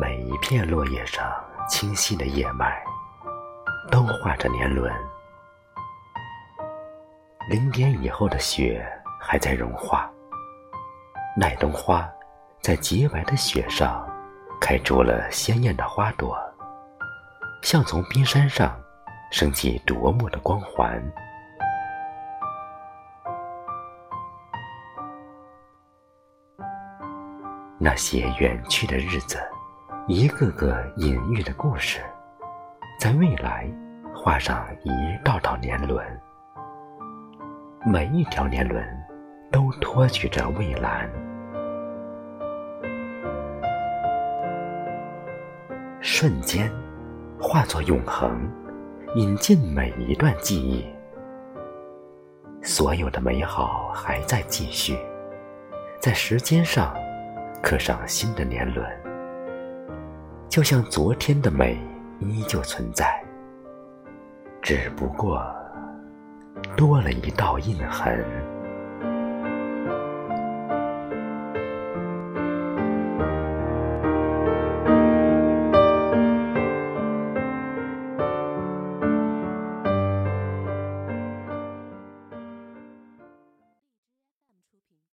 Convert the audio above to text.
每一片落叶上清晰的叶脉，都画着年轮。零点以后的雪还在融化，耐冬花在洁白的雪上开出了鲜艳的花朵，像从冰山上升起夺目的光环。那些远去的日子，一个个隐喻的故事，在未来画上一道道年轮，每一条年轮都托举着蔚蓝。瞬间化作永恒，引进每一段记忆，所有的美好还在继续，在时间上。刻上新的年轮，就像昨天的美依旧存在，只不过多了一道印痕。